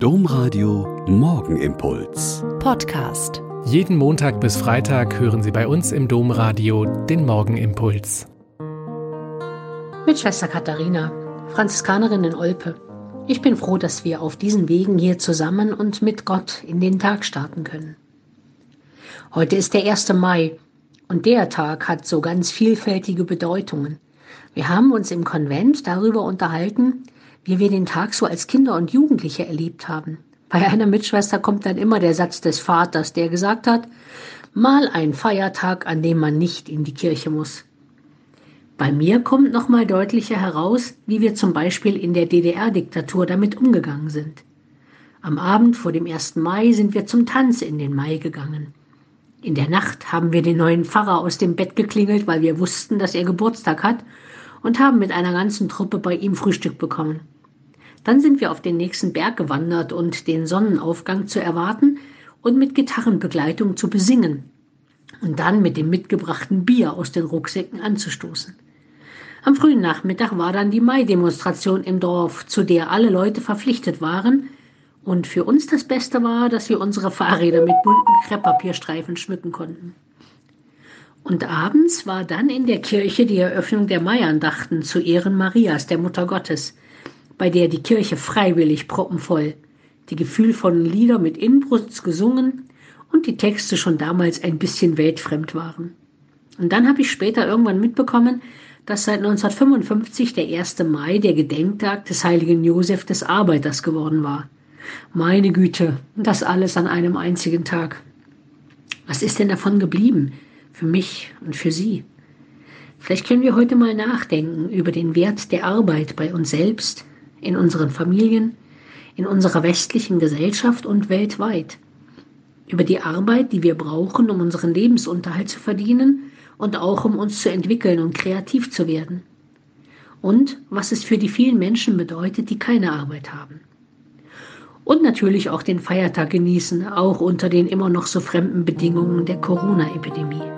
Domradio Morgenimpuls. Podcast. Jeden Montag bis Freitag hören Sie bei uns im Domradio den Morgenimpuls. Mit Schwester Katharina, Franziskanerin in Olpe. Ich bin froh, dass wir auf diesen Wegen hier zusammen und mit Gott in den Tag starten können. Heute ist der 1. Mai und der Tag hat so ganz vielfältige Bedeutungen. Wir haben uns im Konvent darüber unterhalten, wie wir den Tag so als Kinder und Jugendliche erlebt haben. Bei einer Mitschwester kommt dann immer der Satz des Vaters, der gesagt hat, mal ein Feiertag, an dem man nicht in die Kirche muss. Bei mir kommt nochmal deutlicher heraus, wie wir zum Beispiel in der DDR-Diktatur damit umgegangen sind. Am Abend vor dem 1. Mai sind wir zum Tanz in den Mai gegangen. In der Nacht haben wir den neuen Pfarrer aus dem Bett geklingelt, weil wir wussten, dass er Geburtstag hat, und haben mit einer ganzen Truppe bei ihm Frühstück bekommen. Dann sind wir auf den nächsten Berg gewandert und den Sonnenaufgang zu erwarten und mit Gitarrenbegleitung zu besingen und dann mit dem mitgebrachten Bier aus den Rucksäcken anzustoßen. Am frühen Nachmittag war dann die Mai-Demonstration im Dorf, zu der alle Leute verpflichtet waren. Und für uns das Beste war, dass wir unsere Fahrräder mit bunten Krepppapierstreifen schmücken konnten. Und abends war dann in der Kirche die Eröffnung der Maiandachten zu Ehren Marias, der Mutter Gottes bei der die Kirche freiwillig proppenvoll, die gefühlvollen Lieder mit Inbrunst gesungen und die Texte schon damals ein bisschen weltfremd waren. Und dann habe ich später irgendwann mitbekommen, dass seit 1955 der 1. Mai der Gedenktag des heiligen Josef des Arbeiters geworden war. Meine Güte, das alles an einem einzigen Tag. Was ist denn davon geblieben? Für mich und für Sie? Vielleicht können wir heute mal nachdenken über den Wert der Arbeit bei uns selbst, in unseren Familien, in unserer westlichen Gesellschaft und weltweit. Über die Arbeit, die wir brauchen, um unseren Lebensunterhalt zu verdienen und auch um uns zu entwickeln und kreativ zu werden. Und was es für die vielen Menschen bedeutet, die keine Arbeit haben. Und natürlich auch den Feiertag genießen, auch unter den immer noch so fremden Bedingungen der Corona-Epidemie.